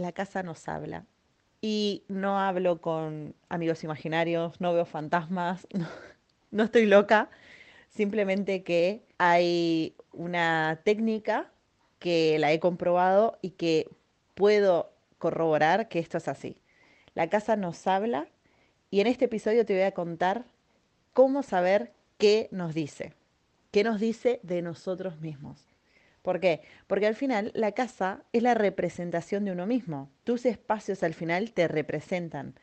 la casa nos habla. Y no hablo con amigos imaginarios, no veo fantasmas, no, estoy loca, simplemente que hay una técnica que la he comprobado y que puedo corroborar que esto es así. La casa nos habla y en este episodio te voy a contar cómo saber qué nos dice, qué nos dice de nosotros mismos. ¿Por qué? Porque al final la casa es la representación de uno mismo. Tus espacios al final te representan.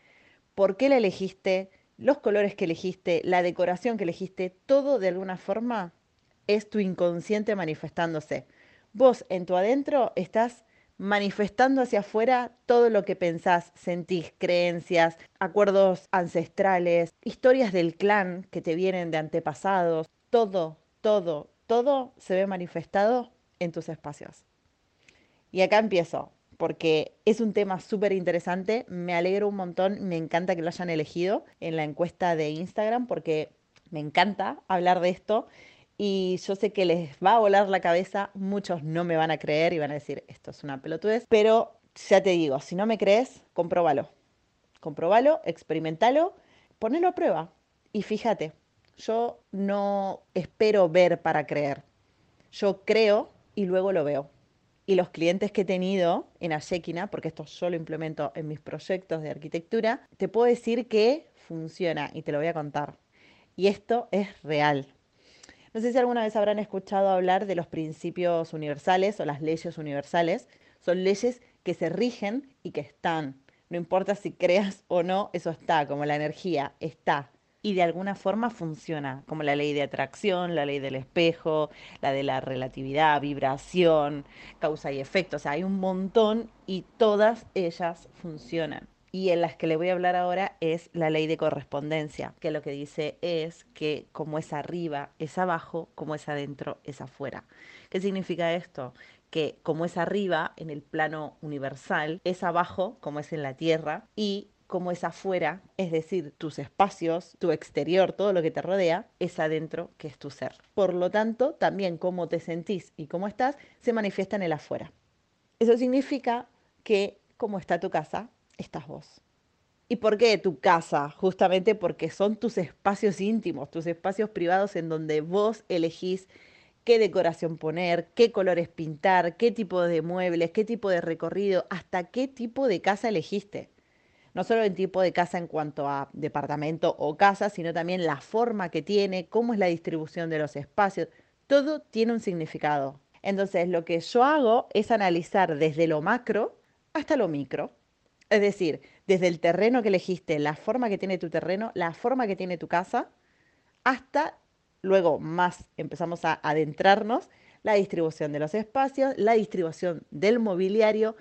¿Por qué la elegiste? Los colores que elegiste, la decoración que elegiste, todo de alguna forma es tu inconsciente manifestándose. Vos en tu adentro estás manifestando hacia afuera todo lo que pensás, sentís, creencias, acuerdos ancestrales, historias del clan que te vienen de antepasados, todo, todo, todo se ve manifestado en tus espacios. Y acá empiezo, porque es un tema súper interesante, me alegro un montón, me encanta que lo hayan elegido en la encuesta de Instagram, porque me encanta hablar de esto y yo sé que les va a volar la cabeza, muchos no me van a creer y van a decir, esto es una pelotudez, pero ya te digo, si no me crees, compróbalo. Compróbalo, experimentalo, ponelo a prueba y fíjate, yo no espero ver para creer. Yo creo y luego lo veo. Y los clientes que he tenido en Ashekina, porque esto yo lo implemento en mis proyectos de arquitectura, te puedo decir que funciona y te lo voy a contar. Y esto es real. No sé si alguna vez habrán escuchado hablar de los principios universales o las leyes universales. Son leyes que se rigen y que están. No importa si creas o no, eso está, como la energía, está y de alguna forma funciona, como la ley de atracción, la ley del espejo, la de la relatividad, vibración, causa y efecto. O sea, hay un montón y todas ellas funcionan. Y en las que le voy a hablar ahora es la ley de correspondencia, que lo que dice es que como es arriba es abajo, como es adentro es afuera. ¿Qué significa esto? Que como es arriba en el plano universal, es abajo como es en la tierra y como es afuera, es decir, tus espacios, tu exterior, todo lo que te rodea, es adentro, que es tu ser. Por lo tanto, también cómo te sentís y cómo estás se manifiesta en el afuera. Eso significa que como está tu casa, estás vos. ¿Y por qué tu casa? Justamente porque son tus espacios íntimos, tus espacios privados en donde vos elegís qué decoración poner, qué colores pintar, qué tipo de muebles, qué tipo de recorrido, hasta qué tipo de casa elegiste no solo el tipo de casa en cuanto a departamento o casa, sino también la forma que tiene, cómo es la distribución de los espacios. Todo tiene un significado. Entonces, lo que yo hago es analizar desde lo macro hasta lo micro. Es decir, desde el terreno que elegiste, la forma que tiene tu terreno, la forma que tiene tu casa, hasta luego más empezamos a adentrarnos, la distribución de los espacios, la distribución del mobiliario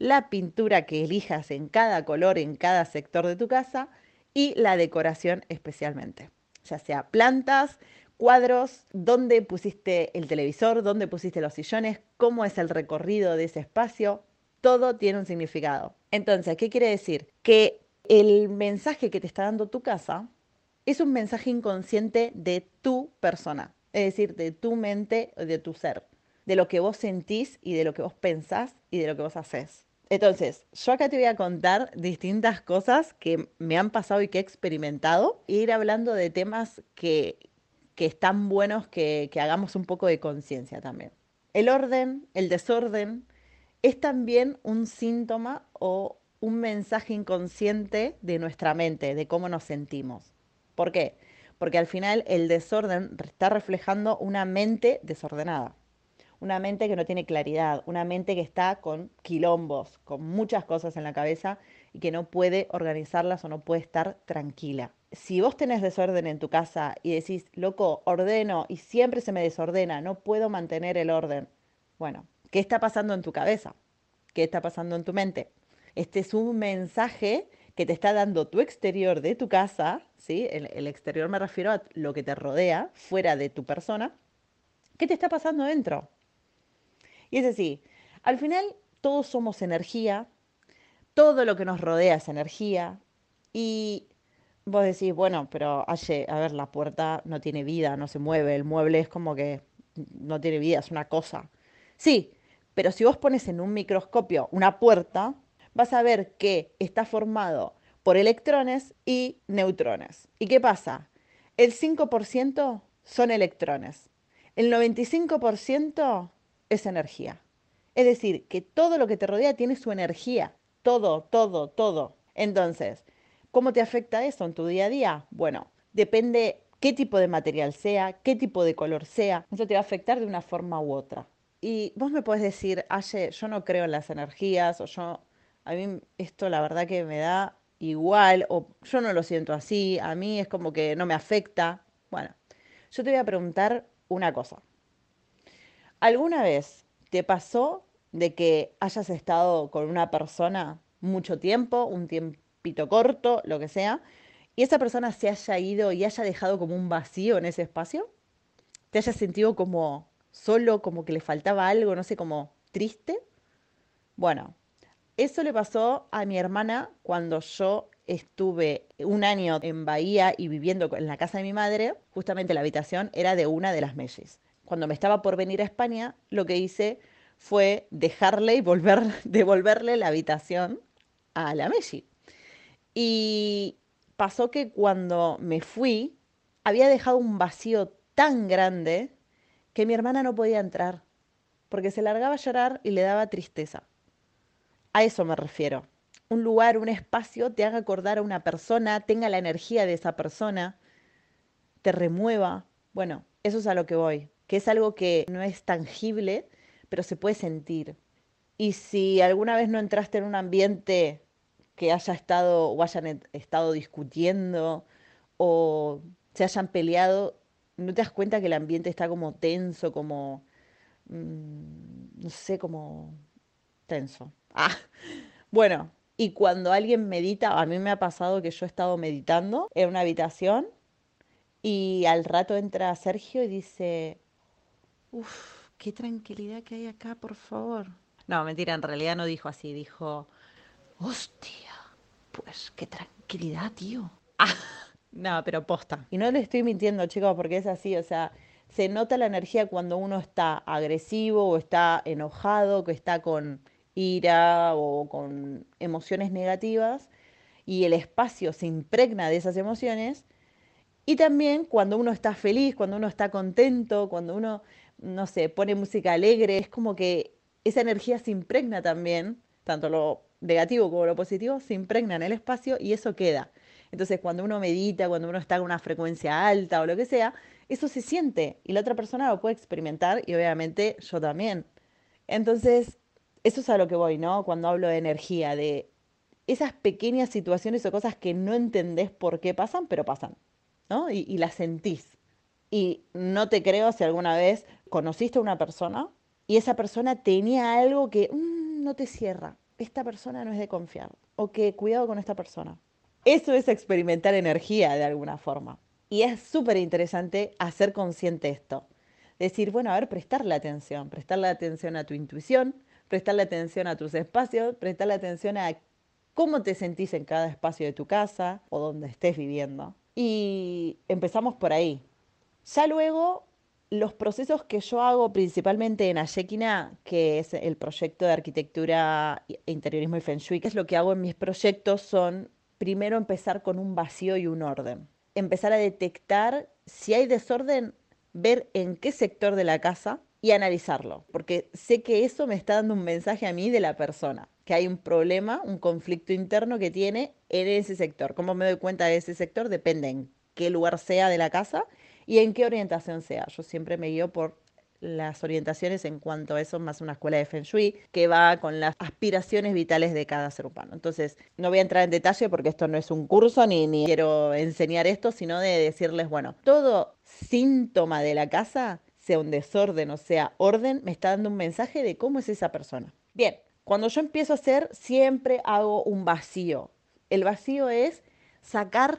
la pintura que elijas en cada color, en cada sector de tu casa y la decoración especialmente, ya sea plantas, cuadros, dónde pusiste el televisor, dónde pusiste los sillones, cómo es el recorrido de ese espacio, todo tiene un significado. Entonces, ¿qué quiere decir? Que el mensaje que te está dando tu casa es un mensaje inconsciente de tu persona, es decir, de tu mente, de tu ser, de lo que vos sentís y de lo que vos pensás y de lo que vos haces. Entonces, yo acá te voy a contar distintas cosas que me han pasado y que he experimentado, e ir hablando de temas que, que están buenos que, que hagamos un poco de conciencia también. El orden, el desorden, es también un síntoma o un mensaje inconsciente de nuestra mente, de cómo nos sentimos. ¿Por qué? Porque al final el desorden está reflejando una mente desordenada una mente que no tiene claridad, una mente que está con quilombos, con muchas cosas en la cabeza y que no puede organizarlas o no puede estar tranquila. Si vos tenés desorden en tu casa y decís, loco, ordeno y siempre se me desordena, no puedo mantener el orden, bueno, ¿qué está pasando en tu cabeza? ¿Qué está pasando en tu mente? Este es un mensaje que te está dando tu exterior de tu casa, ¿sí? El, el exterior me refiero a lo que te rodea, fuera de tu persona. ¿Qué te está pasando dentro? Y es así, al final todos somos energía, todo lo que nos rodea es energía y vos decís, bueno, pero Aye, a ver, la puerta no tiene vida, no se mueve, el mueble es como que no tiene vida, es una cosa. Sí, pero si vos pones en un microscopio una puerta, vas a ver que está formado por electrones y neutrones. ¿Y qué pasa? El 5% son electrones. El 95% es energía. Es decir, que todo lo que te rodea tiene su energía. Todo, todo, todo. Entonces, ¿cómo te afecta eso en tu día a día? Bueno, depende qué tipo de material sea, qué tipo de color sea. Eso te va a afectar de una forma u otra. Y vos me podés decir, Aye, yo no creo en las energías, o yo, a mí esto la verdad que me da igual, o yo no lo siento así, a mí es como que no me afecta. Bueno, yo te voy a preguntar una cosa. ¿Alguna vez te pasó de que hayas estado con una persona mucho tiempo, un tiempito corto, lo que sea, y esa persona se haya ido y haya dejado como un vacío en ese espacio? ¿Te hayas sentido como solo, como que le faltaba algo, no sé, como triste? Bueno, eso le pasó a mi hermana cuando yo estuve un año en Bahía y viviendo en la casa de mi madre, justamente la habitación era de una de las Mellis. Cuando me estaba por venir a España, lo que hice fue dejarle y volver, devolverle la habitación a la Melli. Y pasó que cuando me fui, había dejado un vacío tan grande que mi hermana no podía entrar, porque se largaba a llorar y le daba tristeza. A eso me refiero un lugar, un espacio, te haga acordar a una persona, tenga la energía de esa persona, te remueva. Bueno, eso es a lo que voy, que es algo que no es tangible, pero se puede sentir. Y si alguna vez no entraste en un ambiente que haya estado o hayan estado discutiendo o se hayan peleado, no te das cuenta que el ambiente está como tenso, como, mm, no sé, como tenso. Ah, bueno, y cuando alguien medita, a mí me ha pasado que yo he estado meditando en una habitación y al rato entra Sergio y dice, uff, qué tranquilidad que hay acá, por favor. No, mentira, en realidad no dijo así, dijo, hostia, pues qué tranquilidad, tío. Ah, no, pero posta. Y no le estoy mintiendo, chicos, porque es así, o sea, se nota la energía cuando uno está agresivo o está enojado, que está con ira o con emociones negativas y el espacio se impregna de esas emociones. Y también cuando uno está feliz, cuando uno está contento, cuando uno, no sé, pone música alegre, es como que esa energía se impregna también, tanto lo negativo como lo positivo, se impregna en el espacio y eso queda. Entonces, cuando uno medita, cuando uno está en una frecuencia alta o lo que sea, eso se siente y la otra persona lo puede experimentar y obviamente yo también. Entonces, eso es a lo que voy, ¿no? Cuando hablo de energía, de esas pequeñas situaciones o cosas que no entendés por qué pasan, pero pasan, ¿no? Y, las sentís. Y no te creo si alguna vez conociste a una persona y esa persona tenía algo que mm, no te cierra. Esta persona no es de confiar. O que cuidado con esta persona. Eso es experimentar energía de alguna forma. Y es súper interesante hacer consciente esto. Decir, bueno, a ver, prestarle atención, prestarle atención a tu intuición, prestarle atención a tus espacios, prestarle atención a cómo te sentís en cada espacio de tu casa o donde estés viviendo. Y empezamos por ahí. Ya luego, los procesos que yo hago principalmente en Ayekina, que es el proyecto de arquitectura, e interiorismo y Feng Shui, que es lo que hago en mis proyectos, son primero empezar con un vacío y un orden. Empezar a detectar si hay desorden, ver en qué sector de la casa y analizarlo, porque sé que eso me está dando un mensaje a mí de la persona, que hay un problema, un conflicto interno que tiene en ese sector. ¿Cómo me doy cuenta de ese sector? Depende en qué lugar sea de la casa y en qué orientación sea. Yo siempre me guío por las orientaciones en cuanto a eso, más una escuela de Feng Shui, que va con las aspiraciones vitales de cada ser humano. Entonces, no voy a entrar en detalle porque esto no es un curso ni, ni quiero enseñar esto, sino de decirles, bueno, todo síntoma de la casa sea un desorden o sea orden, me está dando un mensaje de cómo es esa persona. Bien, cuando yo empiezo a hacer, siempre hago un vacío. El vacío es sacar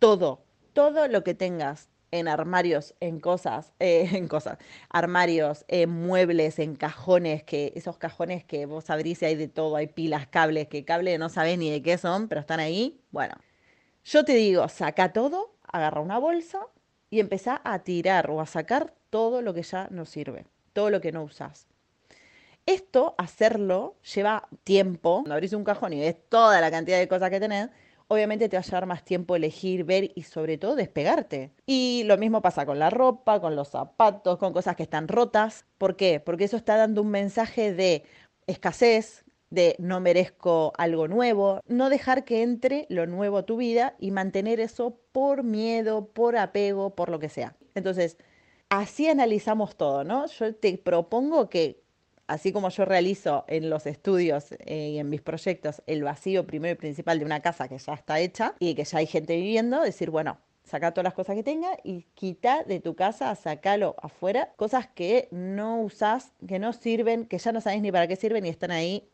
todo, todo lo que tengas en armarios, en cosas, eh, en cosas, armarios, en muebles, en cajones, que esos cajones que vos abrís y hay de todo, hay pilas, cables, que cables no sabés ni de qué son, pero están ahí. Bueno, yo te digo, saca todo, agarra una bolsa y empezá a tirar o a sacar todo lo que ya no sirve, todo lo que no usas. Esto, hacerlo, lleva tiempo. Cuando abrís un cajón y ves toda la cantidad de cosas que tenés, obviamente te va a llevar más tiempo elegir, ver y sobre todo despegarte. Y lo mismo pasa con la ropa, con los zapatos, con cosas que están rotas. ¿Por qué? Porque eso está dando un mensaje de escasez, de no merezco algo nuevo, no dejar que entre lo nuevo a tu vida y mantener eso por miedo, por apego, por lo que sea. Entonces, así analizamos todo, ¿no? Yo te propongo que, así como yo realizo en los estudios eh, y en mis proyectos el vacío primero y principal de una casa que ya está hecha y que ya hay gente viviendo, decir, bueno, saca todas las cosas que tenga y quita de tu casa, sacalo afuera, cosas que no usás, que no sirven, que ya no sabes ni para qué sirven y están ahí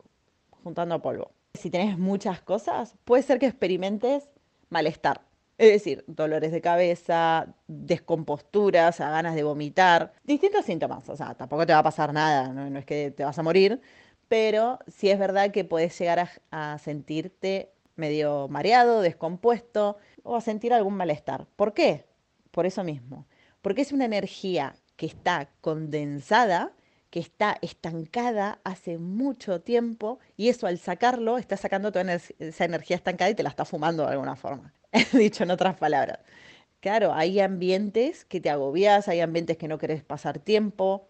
juntando polvo. Si tenés muchas cosas, puede ser que experimentes malestar. Es decir, dolores de cabeza, descomposturas, ganas de vomitar, distintos síntomas. O sea, tampoco te va a pasar nada, no, es que te vas a morir, pero sí es verdad que puedes llegar a, a sentirte medio mareado, descompuesto o a sentir algún malestar. ¿Por qué? Por eso mismo. Porque es una energía que está condensada que está estancada hace mucho tiempo y eso al sacarlo está sacando toda esa energía estancada y te la está fumando de alguna forma. Dicho en otras palabras. Claro, hay ambientes que te agobias, hay ambientes que no querés pasar tiempo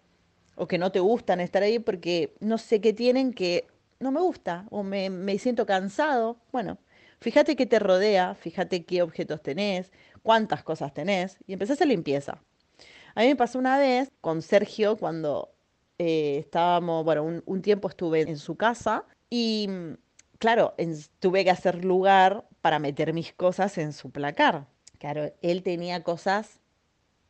o que no te gustan estar ahí porque no sé qué tienen que no me gusta o me, me siento cansado. Bueno, fíjate qué te rodea, fíjate qué objetos tenés, cuántas cosas tenés y empezás a limpieza. A mí me pasó una vez con Sergio cuando eh, estábamos, bueno, un, tiempo estuve en su casa y, claro, tuve que hacer lugar para meter mis cosas en su placar. Claro, él tenía cosas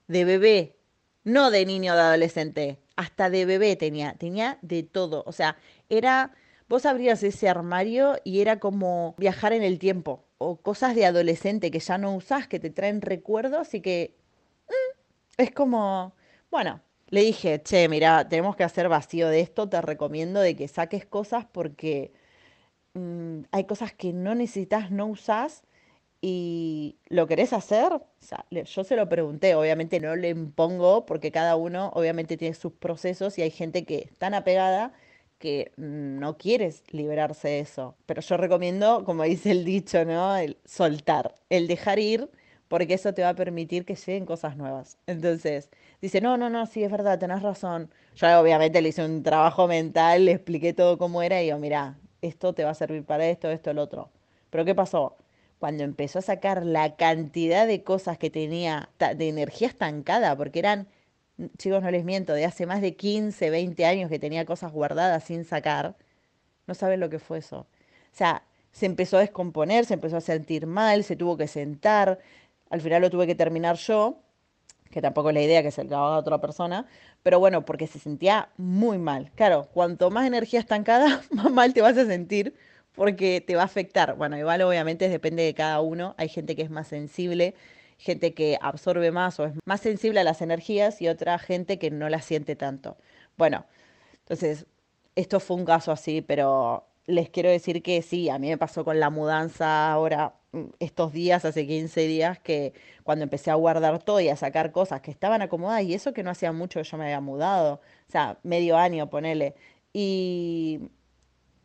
de bebé, no de niño de adolescente, hasta de bebé tenía, tenía de todo. O sea, era, vos abrías ese armario y era como viajar en el tiempo, o cosas de adolescente que ya no usás, que te traen recuerdos y que mm, es como, bueno, le dije, che, mira, tenemos que hacer vacío de esto, te recomiendo de que saques cosas porque mm, hay cosas que no necesitas, no usás y lo querés hacer. Yo se lo pregunté, obviamente no le impongo porque cada uno obviamente tiene sus procesos y hay gente que es tan apegada que no quieres liberarse de eso. Pero yo recomiendo, como dice el dicho, ¿no? El soltar, el dejar ir porque eso te va a permitir que lleguen cosas nuevas. Entonces, dice, no, no, no, sí, es verdad, tenés razón. Yo obviamente le hice un trabajo mental, le expliqué todo cómo era y digo, mira, esto te va a servir para esto, esto, el otro. Pero ¿qué pasó? Cuando empezó a sacar la cantidad de cosas que tenía, de energía estancada, porque eran, chicos, no les miento, de hace más de 15, 20 años que tenía cosas guardadas sin sacar, no saben lo que fue eso. O sea, se empezó a descomponer, se empezó a sentir mal, se tuvo que sentar, al final lo tuve que terminar yo, que tampoco es la idea que se lo haga otra persona, pero bueno, porque se sentía muy mal. Claro, cuanto más energía estancada, más mal te vas a sentir porque te va a afectar. Bueno, igual obviamente depende de cada uno. Hay gente que es más sensible, gente que absorbe más o es más sensible a las energías y otra gente que no las siente tanto. Bueno, entonces, esto fue un caso así, pero les quiero decir que sí, a mí me pasó con la mudanza ahora estos días, hace 15 días, que cuando empecé a guardar todo y a sacar cosas que estaban acomodadas, y eso que no hacía mucho yo me había mudado, o sea, medio año, ponele, y,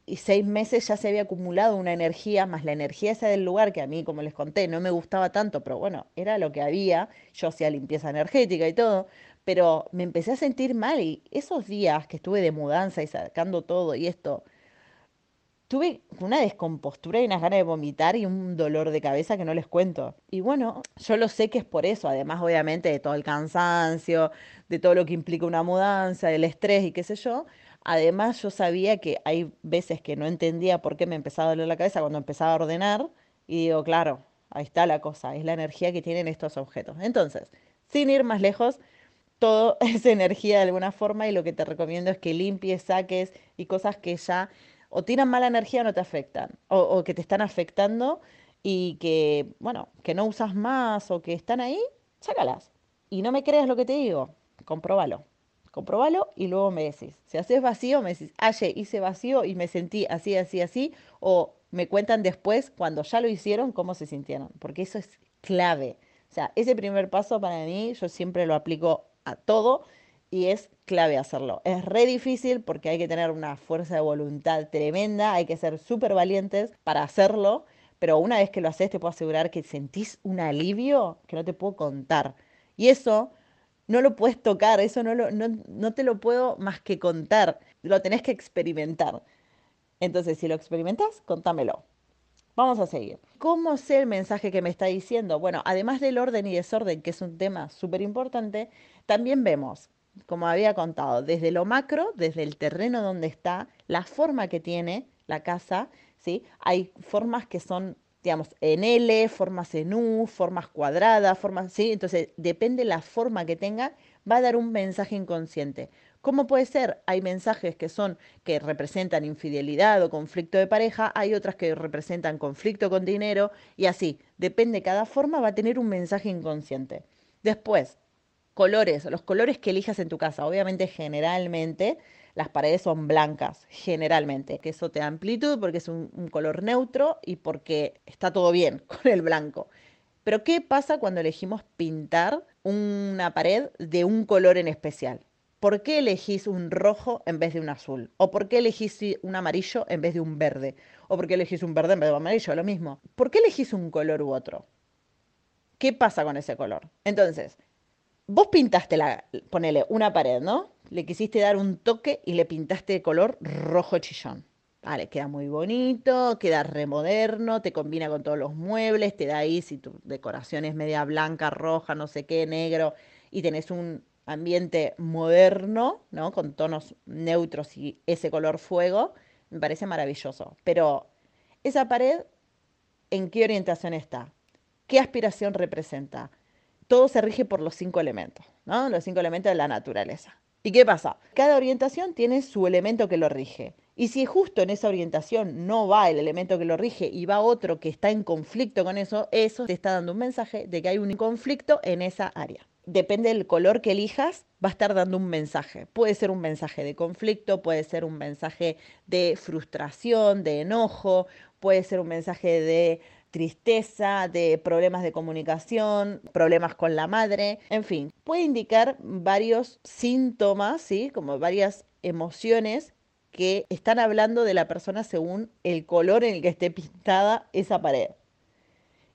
y seis meses ya se había acumulado una energía, más la energía esa del lugar, que a mí, como les conté, no me gustaba tanto, pero bueno, era lo que había, yo hacía limpieza energética y todo, pero me empecé a sentir mal y esos días que estuve de mudanza y sacando todo y esto, tuve una descompostura y unas ganas de vomitar y un dolor de cabeza que no les cuento. Y bueno, yo lo sé que es por eso, además obviamente de todo el cansancio, de todo lo que implica una mudanza, del estrés y qué sé yo. Además yo sabía que hay veces que no entendía por qué me empezaba a doler la cabeza cuando empezaba a ordenar y digo, claro, ahí está la cosa, es la energía que tienen estos objetos. Entonces, sin ir más lejos, todo es energía de alguna forma y lo que te recomiendo es que limpies, saques y cosas que ya o tiran mala energía o no te afectan, o, que te están afectando y que, bueno, que no usas más o que están ahí, sácalas. Y no me creas lo que te digo, compróbalo. Compróbalo y luego me decís. Si haces vacío, me decís, ayer hice vacío y me sentí así, así, así. O me cuentan después, cuando ya lo hicieron, cómo se sintieron. Porque eso es clave. O sea, ese primer paso para mí, yo siempre lo aplico a todo y es clave hacerlo. Es re difícil porque hay que tener una fuerza de voluntad tremenda, hay que ser súper valientes para hacerlo, pero una vez que lo haces te puedo asegurar que sentís un alivio que no te puedo contar. Y eso no lo puedes tocar, eso no, lo, no, no te lo puedo más que contar, lo tenés que experimentar. Entonces, si lo experimentas, contámelo. Vamos a seguir. ¿Cómo sé el mensaje que me está diciendo? Bueno, además del orden y desorden, que es un tema súper importante, también vemos, como había contado, desde lo macro, desde el terreno donde está, la forma que tiene la casa, ¿sí? Hay formas que son, digamos, en L, formas en U, formas cuadradas, formas, ¿sí? Entonces, depende la forma que tenga, va a dar un mensaje inconsciente. ¿Cómo puede ser? Hay mensajes que son que representan infidelidad o conflicto de pareja, hay otras que representan conflicto con dinero y así, depende cada forma va a tener un mensaje inconsciente. Después, colores, los colores que elijas en tu casa, obviamente generalmente las paredes son blancas, generalmente, que eso te da amplitud porque es un, un color neutro y porque está todo bien con el blanco. Pero ¿qué pasa cuando elegimos pintar una pared de un color en especial? ¿por qué elegís un rojo en vez de un azul? ¿O por qué elegís un amarillo en vez de un verde? ¿O por qué elegís un verde en vez de un amarillo? Lo mismo. ¿Por qué elegís un color u otro? ¿Qué pasa con ese color? Entonces, vos pintaste la, ponele una pared, ¿no? Le quisiste dar un toque y le pintaste de color rojo chillón. Vale, queda muy bonito, queda remoderno, te combina con todos los muebles, te da ahí si tu decoración es media blanca, roja, no sé qué, negro, y tenés un ambiente moderno, ¿no? Con tonos neutros y ese color fuego, me parece maravilloso. Pero esa pared, ¿en qué orientación está? ¿Qué aspiración representa? Todo se rige por los cinco elementos, ¿no? Los cinco elementos de la naturaleza. ¿Y qué pasa? Cada orientación tiene su elemento que lo rige. Y si justo en esa orientación no va el elemento que lo rige y va otro que está en conflicto con eso, eso te está dando un mensaje de que hay un conflicto en esa área depende del color que elijas, va a estar dando un mensaje. Puede ser un mensaje de conflicto, puede ser un mensaje de frustración, de enojo, puede ser un mensaje de tristeza, de problemas de comunicación, problemas con la madre, en fin, puede indicar varios síntomas, ¿sí? Como varias emociones que están hablando de la persona según el color en el que esté pintada esa pared.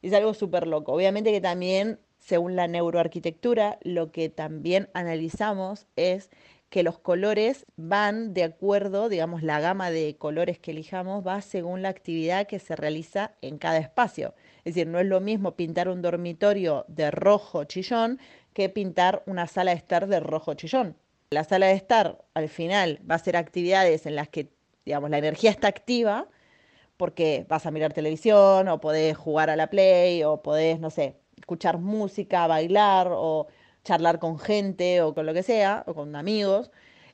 Es algo súper loco. Obviamente que también según la neuroarquitectura, lo que también analizamos es que los colores van de acuerdo, digamos, la gama de colores que elijamos va según la actividad que se realiza en cada espacio. Es decir, no es lo mismo pintar un dormitorio de rojo chillón que pintar una sala de estar de rojo chillón. La sala de estar al final va a ser actividades en las que, digamos, la energía está activa porque vas a mirar televisión o podés jugar a la play o podés, no sé, escuchar música, bailar o charlar con gente o con lo que sea, o con amigos,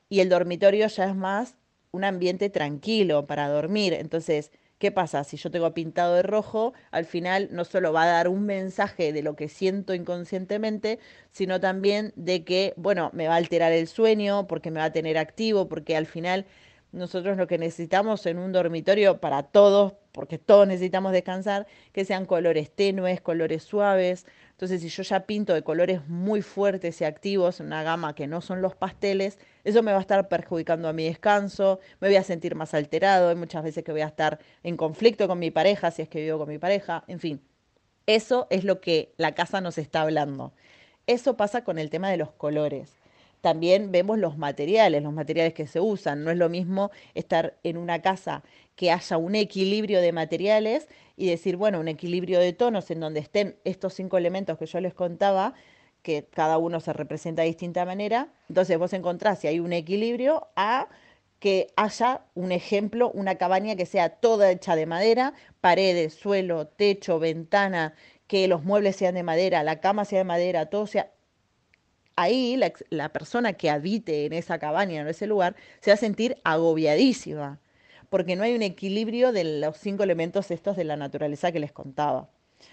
y el dormitorio ya es más un ambiente tranquilo para dormir. Entonces, ¿qué pasa? Si yo tengo pintado de rojo, al final no solo va a dar un mensaje de lo que siento inconscientemente, sino también de que, bueno, me va a alterar el sueño, porque me va a tener activo, porque al final nosotros lo que necesitamos en un dormitorio para todos, porque todos necesitamos descansar, que sean colores tenues, colores suaves. Entonces, si yo ya pinto de colores muy fuertes y activos, una gama que no son los pasteles, eso me va a estar perjudicando a mi descanso, me voy a sentir más alterado, hay muchas veces que voy a estar en conflicto con mi pareja, si es que vivo con mi pareja, en fin. Eso es lo que la casa nos está hablando. Eso pasa con el tema de los colores también vemos los materiales, los materiales que se usan. No es lo mismo estar en una casa que haya un equilibrio de materiales y decir, bueno, un equilibrio de tonos en donde estén estos cinco elementos que yo les contaba, que cada uno se representa de distinta manera. Entonces vos encontrás si hay un equilibrio a que haya un ejemplo, una cabaña que sea toda hecha de madera, paredes, suelo, techo, ventana, que los muebles sean de madera, la cama sea de madera, todo sea ahí la, persona que habite en esa cabaña, en ese lugar, se va a sentir agobiadísima, porque no hay un equilibrio de los cinco elementos estos de la naturaleza que les contaba.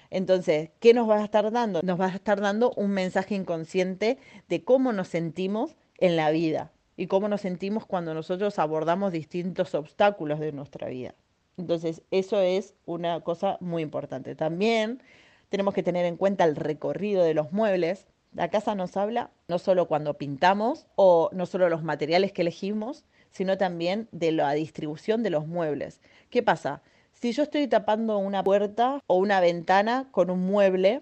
Entonces, ¿qué nos va a estar dando? Nos va a estar dando un mensaje inconsciente de cómo nos sentimos en la vida y cómo nos sentimos cuando nosotros abordamos distintos obstáculos de nuestra vida. Entonces, eso es una cosa muy importante. También tenemos que tener en cuenta el recorrido de los muebles, La casa nos habla no solo cuando pintamos o no solo los materiales que elegimos, sino también de la distribución de los muebles. ¿Qué pasa? Si yo estoy tapando una puerta o una ventana con un mueble,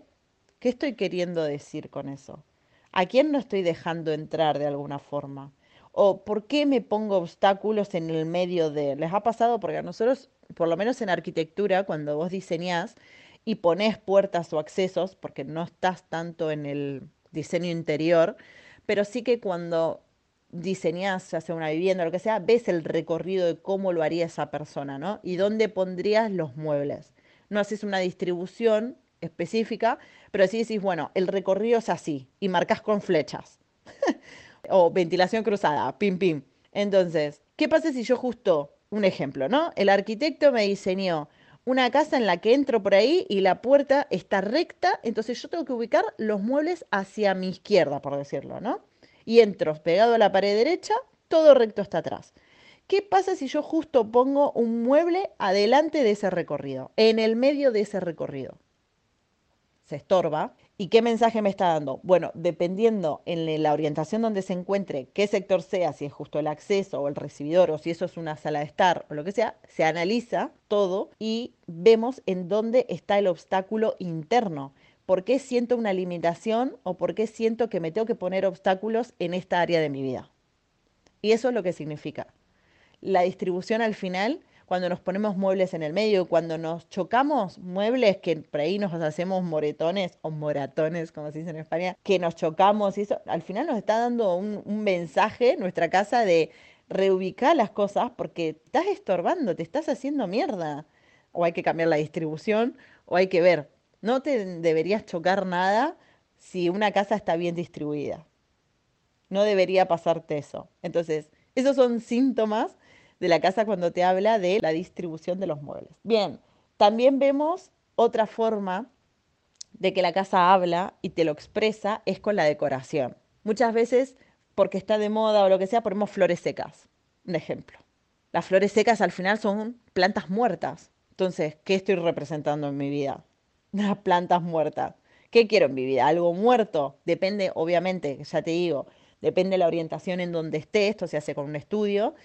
¿qué estoy queriendo decir con eso? ¿A quién no estoy dejando entrar de alguna forma? ¿O por qué me pongo obstáculos en el medio de... ¿Les ha pasado? Porque a nosotros, por lo menos en arquitectura, cuando vos diseñás y pones puertas o accesos, porque no estás tanto en el diseño interior, pero sí que cuando diseñás, ya sea una vivienda o lo que sea, ves el recorrido de cómo lo haría esa persona, ¿no? Y dónde pondrías los muebles. No haces una distribución específica, pero sí decís, bueno, el recorrido es así, y marcas con flechas. o ventilación cruzada, pim, pim. Entonces, ¿qué pasa si yo justo, un ejemplo, ¿no? El arquitecto me diseñó una casa en la que entro por ahí y la puerta está recta, entonces yo tengo que ubicar los muebles hacia mi izquierda, por decirlo, ¿no? Y entro pegado a la pared derecha, todo recto está atrás. ¿Qué pasa si yo justo pongo un mueble adelante de ese recorrido, en el medio de ese recorrido? Se estorba ¿Y qué mensaje me está dando? Bueno, dependiendo en la orientación donde se encuentre, qué sector sea, si es justo el acceso o el recibidor o si eso es una sala de estar o lo que sea, se analiza todo y vemos en dónde está el obstáculo interno. ¿Por qué siento una limitación o por qué siento que me tengo que poner obstáculos en esta área de mi vida? Y eso es lo que significa. La distribución al final cuando nos ponemos muebles en el medio, cuando nos chocamos muebles que por ahí nos hacemos moretones o moratones, como se dice en España, que nos chocamos y eso, al final nos está dando un, un mensaje nuestra casa de reubicar las cosas porque estás estorbando, te estás haciendo mierda. O hay que cambiar la distribución o hay que ver. No te deberías chocar nada si una casa está bien distribuida. No debería pasarte eso. Entonces, esos son síntomas de la casa cuando te habla de la distribución de los muebles. Bien, también vemos otra forma de que la casa habla y te lo expresa es con la decoración. Muchas veces, porque está de moda o lo que sea, ponemos flores secas. Un ejemplo. Las flores secas al final son plantas muertas. Entonces, ¿qué estoy representando en mi vida? Las plantas muertas. ¿Qué quiero en mi vida? ¿Algo muerto? Depende, obviamente, ya te digo, depende de la orientación en donde esté, esto se hace con un estudio,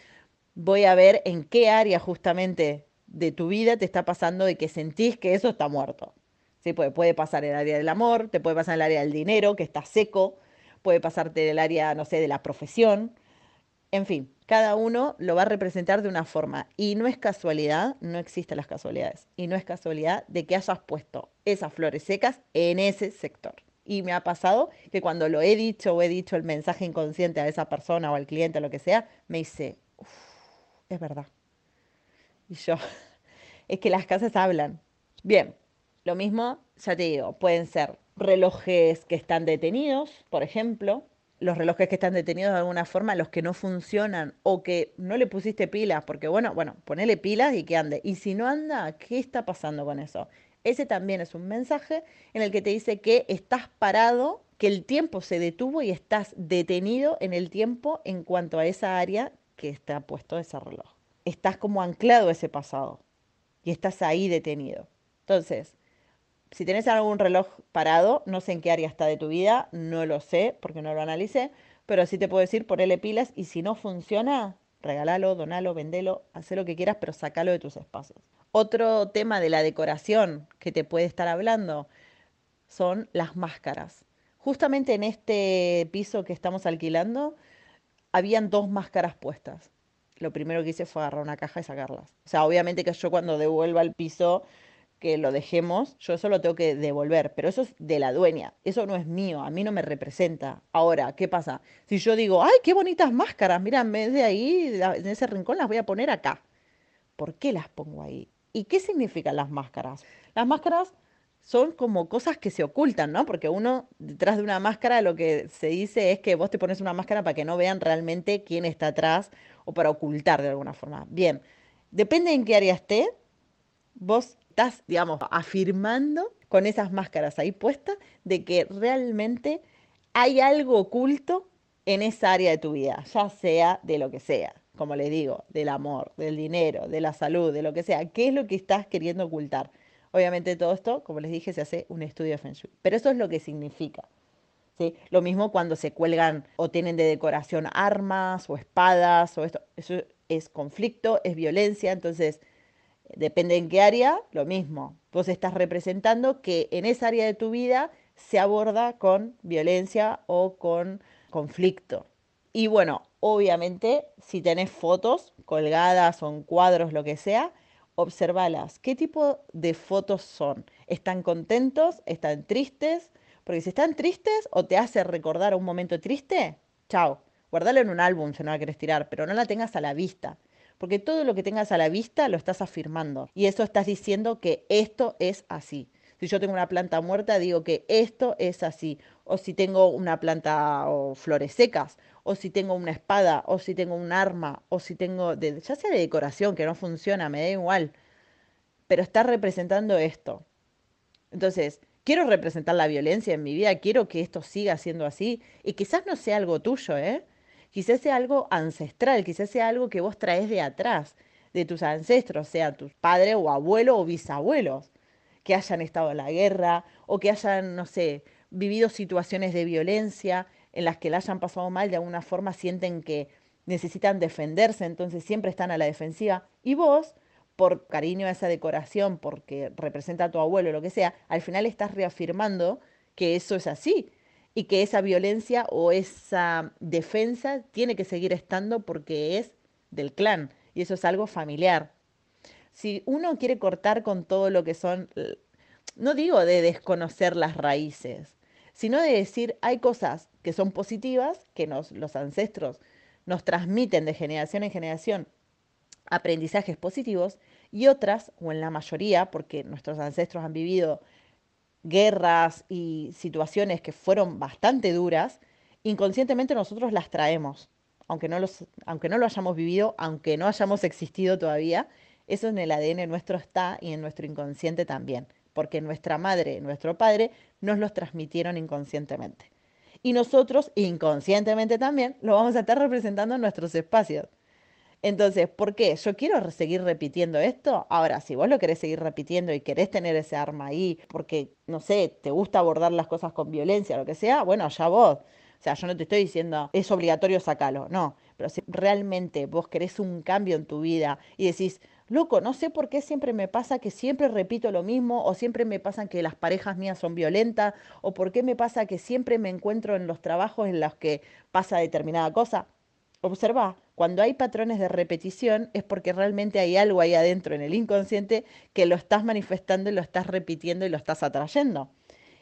voy a ver en qué área justamente de tu vida te está pasando de que sentís que eso está muerto. ¿Sí? Puede, puede pasar el área del amor, te puede pasar en el área del dinero, que está seco, puede pasarte el área, no sé, de la profesión. En fin, cada uno lo va a representar de una forma. Y no es casualidad, no existen las casualidades. Y no es casualidad de que hayas puesto esas flores secas en ese sector. Y me ha pasado que cuando lo he dicho o he dicho el mensaje inconsciente a esa persona o al cliente o lo que sea, me dice, es verdad. Y yo, es que las casas hablan. Bien, lo mismo, ya te digo, pueden ser relojes que están detenidos, por ejemplo, los relojes que están detenidos de alguna forma, los que no funcionan o que no le pusiste pilas, porque bueno, bueno, ponele pilas y que ande. Y si no anda, ¿qué está pasando con eso? Ese también es un mensaje en el que te dice que estás parado, que el tiempo se detuvo y estás detenido en el tiempo en cuanto a esa área que está puesto ese reloj. Estás como anclado ese pasado y estás ahí detenido. Entonces, si tenés algún reloj parado, no sé en qué área está de tu vida, no lo sé porque no lo analicé, pero sí te puedo decir, ponele pilas y si no funciona, regálalo, donalo, vendelo, haz lo que quieras, pero sacalo de tus espacios. Otro tema de la decoración que te puede estar hablando son las máscaras. Justamente en este piso que estamos alquilando, habían dos máscaras puestas. Lo primero que hice fue agarrar una caja y sacarlas. O sea, obviamente que yo cuando devuelva el piso que lo dejemos, yo eso lo tengo que devolver, pero eso es de la dueña, eso no es mío, a mí no me representa. Ahora, ¿qué pasa? Si yo digo, ay, qué bonitas máscaras, mira, en vez de ahí, en ese rincón las voy a poner acá. ¿Por qué las pongo ahí? ¿Y qué significan las máscaras? Las máscaras son como cosas que se ocultan, ¿no? Porque uno detrás de una máscara lo que se dice es que vos te pones una máscara para que no vean realmente quién está atrás o para ocultar de alguna forma. Bien, depende en qué área esté, vos estás, digamos, afirmando con esas máscaras ahí puestas de que realmente hay algo oculto en esa área de tu vida, ya sea de lo que sea, como les digo, del amor, del dinero, de la salud, de lo que sea. ¿Qué es lo que estás queriendo ocultar? Obviamente todo esto, como les dije, se hace un estudio de Feng Shui. Pero eso es lo que significa. ¿sí? Lo mismo cuando se cuelgan o tienen de decoración armas o espadas o esto. Eso es conflicto, es violencia, entonces depende en qué área, lo mismo. Vos estás representando que en esa área de tu vida se aborda con violencia o con conflicto. Y bueno, obviamente, si tenés fotos colgadas o en cuadros, lo que sea, observalas. ¿Qué tipo de fotos son? ¿Están contentos? ¿Están tristes? Porque si están tristes o te hace recordar un momento triste, chao, guardalo en un álbum si no la querés tirar, pero no la tengas a la vista. Porque todo lo que tengas a la vista lo estás afirmando. Y eso estás diciendo que esto es así. Si yo tengo una planta muerta, digo que esto es así. O si tengo una planta o flores secas, o si tengo una espada, o si tengo un arma, o si tengo, ya sea de decoración, que no funciona, me da igual. Pero está representando esto. Entonces, quiero representar la violencia en mi vida, quiero que esto siga siendo así. Y quizás no sea algo tuyo, ¿eh? Quizás sea algo ancestral, quizás sea algo que vos traes de atrás, de tus ancestros, sea tus padres o abuelos o bisabuelos, que hayan estado en la guerra o que hayan, no sé, vivido situaciones de violencia en las que la hayan pasado mal, de alguna forma sienten que necesitan defenderse, entonces siempre están a la defensiva. Y vos, por cariño a esa decoración, porque representa a tu abuelo lo que sea, al final estás reafirmando que eso es así y que esa violencia o esa defensa tiene que seguir estando porque es del clan y eso es algo familiar. Si uno quiere cortar con todo lo que son, no digo de desconocer las raíces, sino de decir hay cosas que son positivas, que nos, los ancestros nos transmiten de generación en generación aprendizajes positivos y otras, o en la mayoría, porque nuestros ancestros han vivido guerras y situaciones que fueron bastante duras, inconscientemente nosotros las traemos, aunque no, los, aunque no lo hayamos vivido, aunque no hayamos existido todavía, eso en el ADN nuestro está y en nuestro inconsciente también, porque nuestra madre, nuestro padre nos los transmitieron inconscientemente. Y nosotros, inconscientemente también, lo vamos a estar representando en nuestros espacios. Entonces, ¿por qué? Yo quiero seguir repitiendo esto. Ahora, si vos lo querés seguir repitiendo y querés tener ese arma ahí, porque, no sé, te gusta abordar las cosas con violencia, lo que sea, bueno, ya vos. O sea, yo no te estoy diciendo, es obligatorio sacarlo, no. Pero si realmente vos querés un cambio en tu vida y decís, loco, no sé por qué siempre me pasa que siempre repito lo mismo, o siempre me pasa que las parejas mías son violentas, o por qué me pasa que siempre me encuentro en los trabajos en los que pasa determinada cosa. Observa, cuando hay patrones de repetición es porque realmente hay algo ahí adentro en el inconsciente que lo estás manifestando y lo estás repitiendo y lo estás atrayendo.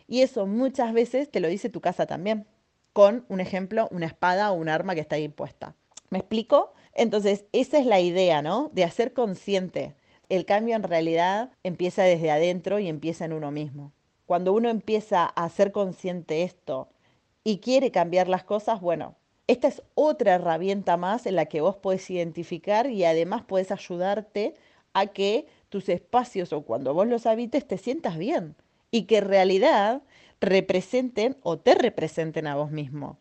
Y eso muchas veces te lo dice tu casa también, con un ejemplo, una espada o un arma que está ahí puesta. ¿Me explico? Entonces, esa es la idea, ¿no? De hacer consciente. El cambio en realidad empieza desde adentro y empieza en uno mismo. Cuando uno empieza a hacer consciente esto y quiere cambiar las cosas, bueno, esta es otra herramienta más en la que vos podés identificar y además puedes ayudarte a que tus espacios o cuando vos los habites te sientas bien y que en realidad representen o te representen a vos mismo.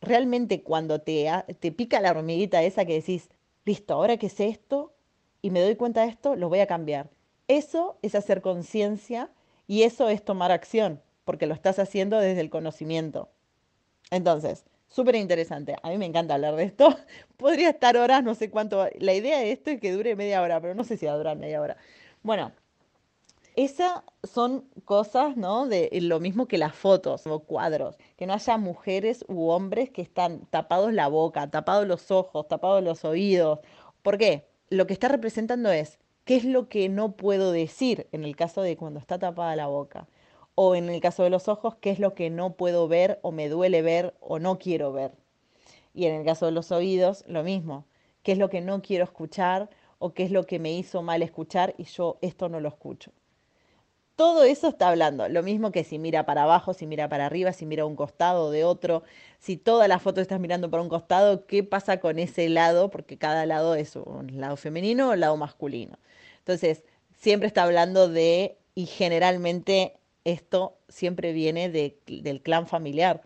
Realmente cuando te, te pica la hormiguita esa que decís, listo, ahora que sé esto y me doy cuenta de esto, lo voy a cambiar. Eso es hacer conciencia y eso es tomar acción, porque lo estás haciendo desde el conocimiento. Entonces, Súper interesante. A mí me encanta hablar de esto. Podría estar horas, no sé cuánto. La idea de esto es que dure media hora, pero no sé si va a durar media hora. Bueno, esas son cosas, ¿no? De lo mismo que las fotos o cuadros. Que no haya mujeres u hombres que están tapados la boca, tapados los ojos, tapados los oídos. ¿Por qué? Lo que está representando es qué es lo que no puedo decir en el caso de cuando está tapada la boca o en el caso de los ojos, qué es lo que no puedo ver o me duele ver o no quiero ver. Y en el caso de los oídos, lo mismo, qué es lo que no quiero escuchar o qué es lo que me hizo mal escuchar y yo esto no lo escucho. Todo eso está hablando, lo mismo que si mira para abajo, si mira para arriba, si mira a un costado de otro, si toda la foto estás mirando para un costado, ¿qué pasa con ese lado? Porque cada lado es un lado femenino o un lado masculino. Entonces, siempre está hablando de, y generalmente esto siempre viene del clan familiar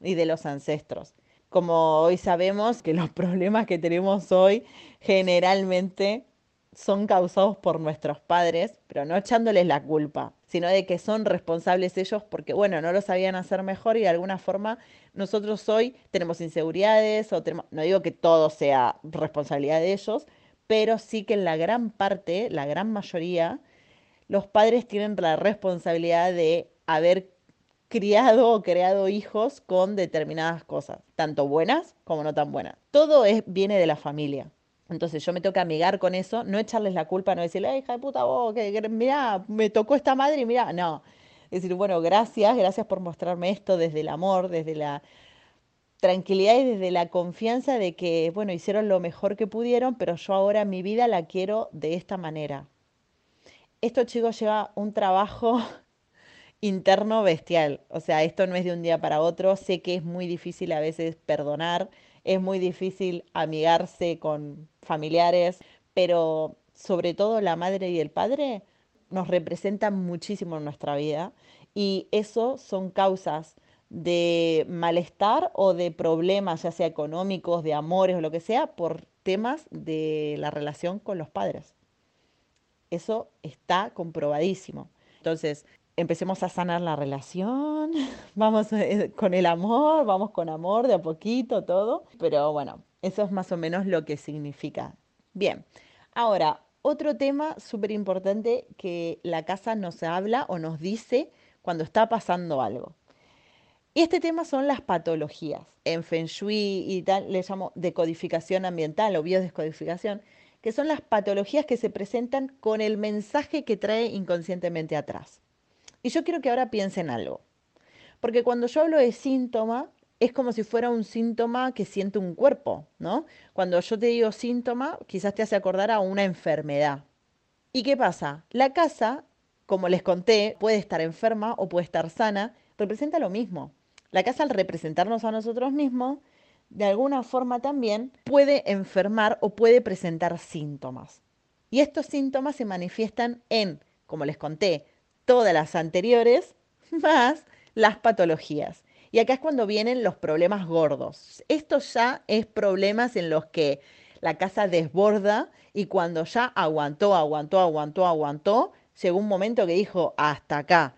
y de los ancestros. Como hoy sabemos que los problemas que tenemos hoy generalmente son causados por nuestros padres, pero no echándoles la culpa, sino de que son responsables ellos porque, bueno, no lo sabían hacer mejor y de alguna forma nosotros hoy tenemos inseguridades, o no digo que todo sea responsabilidad de ellos, pero sí que en la gran parte, la gran mayoría, los padres tienen la responsabilidad de haber criado o creado hijos con determinadas cosas, tanto buenas como no tan buenas. Todo es, viene de la familia. Entonces yo me toca amigar con eso, no echarles la culpa, no decirle, hija de puta vos, que, mira, me tocó esta madre y mira, no. Decir, bueno, gracias, gracias por mostrarme esto desde el amor, desde la tranquilidad y desde la confianza de que, bueno, hicieron lo mejor que pudieron, pero yo ahora mi vida la quiero de esta manera. Esto, chicos, lleva un trabajo interno bestial. O sea, esto no es de un día para otro. Sé que es muy difícil a veces perdonar, es muy difícil amigarse con familiares, pero sobre todo la madre y el padre nos representan muchísimo en nuestra vida y eso son causas de malestar o de problemas, ya sea económicos, de amores o lo que sea, por temas de la relación con los padres. Eso está comprobadísimo. Entonces, empecemos a sanar la relación, vamos eh, con el amor, vamos con amor de a poquito, todo. Pero bueno, eso es más o menos lo que significa. Bien, ahora, otro tema súper importante que la casa nos habla o nos dice cuando está pasando algo. Y este tema son las patologías. En Feng Shui y tal le llamo decodificación ambiental o biodescodificación, que son las patologías que se presentan con el mensaje que trae inconscientemente atrás. Y yo quiero que ahora piensen algo. Porque cuando yo hablo de síntoma, es como si fuera un síntoma que siente un cuerpo, ¿no? Cuando yo te digo síntoma, quizás te hace acordar a una enfermedad. ¿Y qué pasa? La casa, como les conté, puede estar enferma o puede estar sana, representa lo mismo. La casa al representarnos a nosotros mismos, de alguna forma también puede enfermar o puede presentar síntomas. Y estos síntomas se manifiestan en, como les conté, todas las anteriores, más las patologías. Y acá es cuando vienen los problemas gordos. Esto ya es problemas en los que la casa desborda y cuando ya aguantó, aguantó, aguantó, aguantó, llegó un momento que dijo, hasta acá,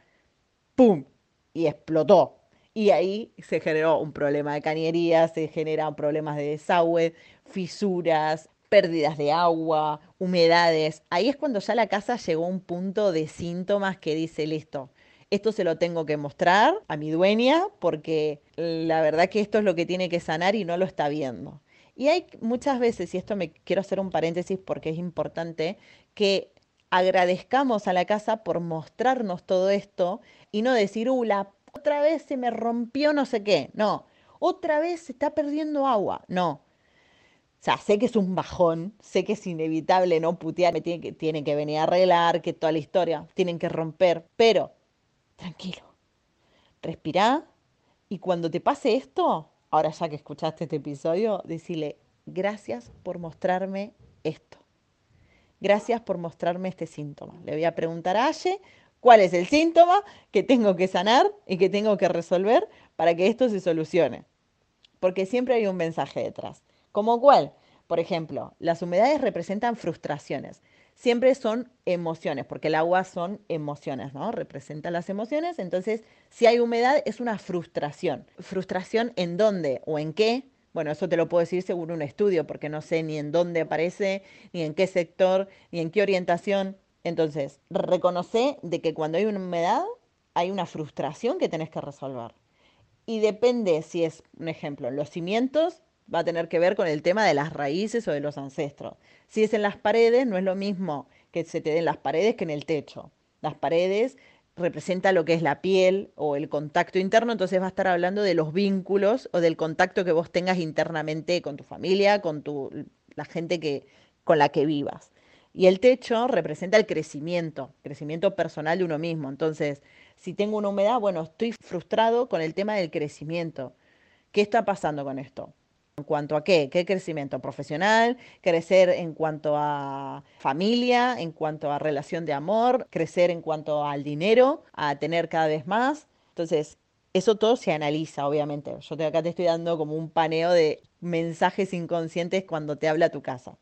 ¡pum! Y explotó. Y ahí se generó un problema de cañería, se generan problemas de desagüe, fisuras, pérdidas de agua, humedades. Ahí es cuando ya la casa llegó a un punto de síntomas que dice, listo, esto se lo tengo que mostrar a mi dueña porque la verdad que esto es lo que tiene que sanar y no lo está viendo. Y hay muchas veces, y esto me quiero hacer un paréntesis porque es importante, que agradezcamos a la casa por mostrarnos todo esto y no decir, uh, otra vez se me rompió no sé qué. No, otra vez se está perdiendo agua. No, o sea, sé que es un bajón, sé que es inevitable no putear, me tienen que, tienen que venir a arreglar, que toda la historia tienen que romper, pero tranquilo, respirá y cuando te pase esto, ahora ya que escuchaste este episodio, decirle gracias por mostrarme esto. Gracias por mostrarme este síntoma. Le voy a preguntar a Aye cuál es el síntoma que tengo que sanar y que tengo que resolver para que esto se solucione. Porque siempre hay un mensaje detrás. ¿Como cuál? Por ejemplo, las humedades representan frustraciones. Siempre son emociones, porque el agua son emociones, ¿no? Representa las emociones. Entonces, si hay humedad, es una frustración. ¿Frustración en dónde o en qué? Bueno, eso te lo puedo decir según un estudio, porque no sé ni en dónde aparece, ni en qué sector, ni en qué orientación. Entonces, reconoce de que cuando hay una humedad, hay una frustración que tenés que resolver. Y depende si es, un ejemplo, los cimientos, va a tener que ver con el tema de las raíces o de los ancestros. Si es en las paredes, no es lo mismo que se te den las paredes que en el techo. Las paredes representa lo que es la piel o el contacto interno, entonces va a estar hablando de los vínculos o del contacto que vos tengas internamente con tu familia, con tu, la gente que, con la que vivas. Y el techo representa el crecimiento, crecimiento personal de uno mismo. Entonces, si tengo una humedad, bueno, estoy frustrado con el tema del crecimiento. ¿Qué está pasando con esto? ¿En cuanto a qué? ¿Qué crecimiento profesional? ¿Crecer en cuanto a familia? ¿En cuanto a relación de amor? ¿Crecer en cuanto al dinero? ¿A tener cada vez más? Entonces, eso todo se analiza, obviamente. Yo acá te estoy dando como un paneo de mensajes inconscientes cuando te habla tu casa.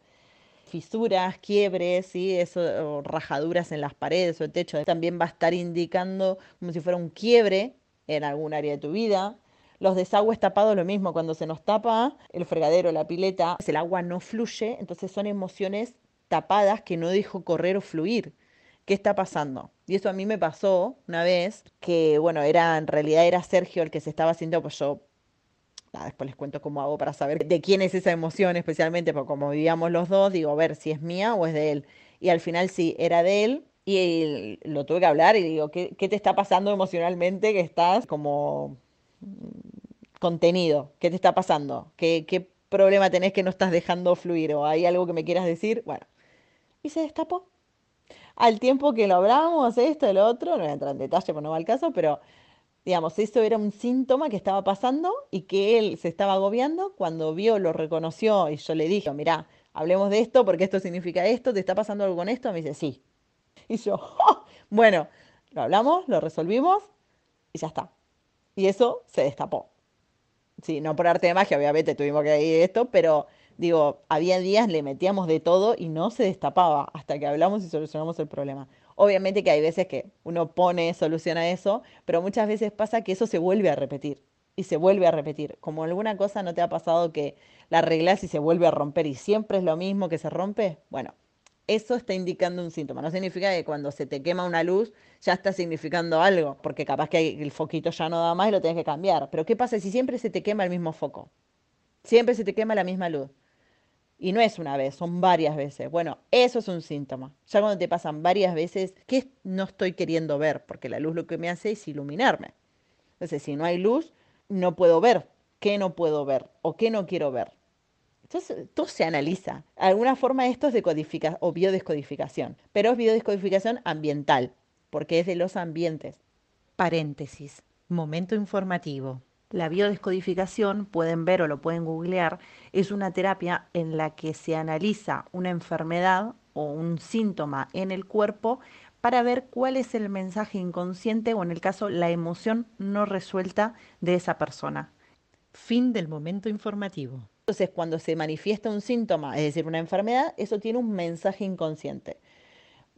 Fisuras, quiebres, ¿sí? Eso, rajaduras en las paredes o el techo, también va a estar indicando como si fuera un quiebre en algún área de tu vida. Los desagües tapados, lo mismo, cuando se nos tapa el fregadero, la pileta, el agua no fluye, entonces son emociones tapadas que no dejo correr o fluir. ¿Qué está pasando? Y eso a mí me pasó una vez, que bueno, era en realidad era Sergio el que se estaba haciendo, pues yo después les cuento cómo hago para saber de quién es esa emoción especialmente, porque como vivíamos los dos, digo, a ver si es mía o es de él. Y al final sí, era de él, y lo tuve que hablar y digo, ¿qué, ¿qué, te está pasando emocionalmente que estás como contenido? ¿Qué te está pasando? ¿Qué, ¿Qué problema tenés que no estás dejando fluir? ¿O hay algo que me quieras decir? Bueno, y se destapó. Al tiempo que lo hablamos, esto, el otro, no voy a entrar en detalle porque no va al caso, pero digamos, eso era un síntoma que estaba pasando y que él se estaba agobiando. Cuando vio, lo reconoció y yo le dije, mira, hablemos de esto porque esto significa esto, ¿te está pasando algo con esto? Me dice, sí. Y yo, bueno, lo hablamos, lo resolvimos y ya está. Y eso se destapó. Sí, no por arte de magia, obviamente tuvimos que ir esto, pero digo, había días, le metíamos de todo y no se destapaba hasta que hablamos y solucionamos el problema. Obviamente que hay veces que uno pone solución a eso, pero muchas veces pasa que eso se vuelve a repetir y se vuelve a repetir. Como alguna cosa no te ha pasado que la arreglas y se vuelve a romper y siempre es lo mismo que se rompe, bueno, eso está indicando un síntoma. No significa que cuando se te quema una luz ya está significando algo, porque capaz que el foquito ya no da más y lo tienes que cambiar. Pero ¿qué pasa si siempre se te quema el mismo foco? Siempre se te quema la misma luz. Y no es una vez, son varias veces. Bueno, eso es un síntoma. Ya cuando te pasan varias veces, ¿qué no estoy queriendo ver? Porque la luz lo que me hace es iluminarme. Entonces, si no hay luz, no puedo ver. ¿Qué no puedo ver? ¿O qué no quiero ver? Entonces, todo se analiza. De alguna forma esto es decodificación o biodescodificación, pero es biodescodificación ambiental, porque es de los ambientes. Paréntesis. Momento informativo. La biodescodificación, pueden ver o lo pueden googlear, es una terapia en la que se analiza una enfermedad o un síntoma en el cuerpo para ver cuál es el mensaje inconsciente o en el caso la emoción no resuelta de esa persona. Fin del momento informativo. Entonces, cuando se manifiesta un síntoma, es decir, una enfermedad, eso tiene un mensaje inconsciente.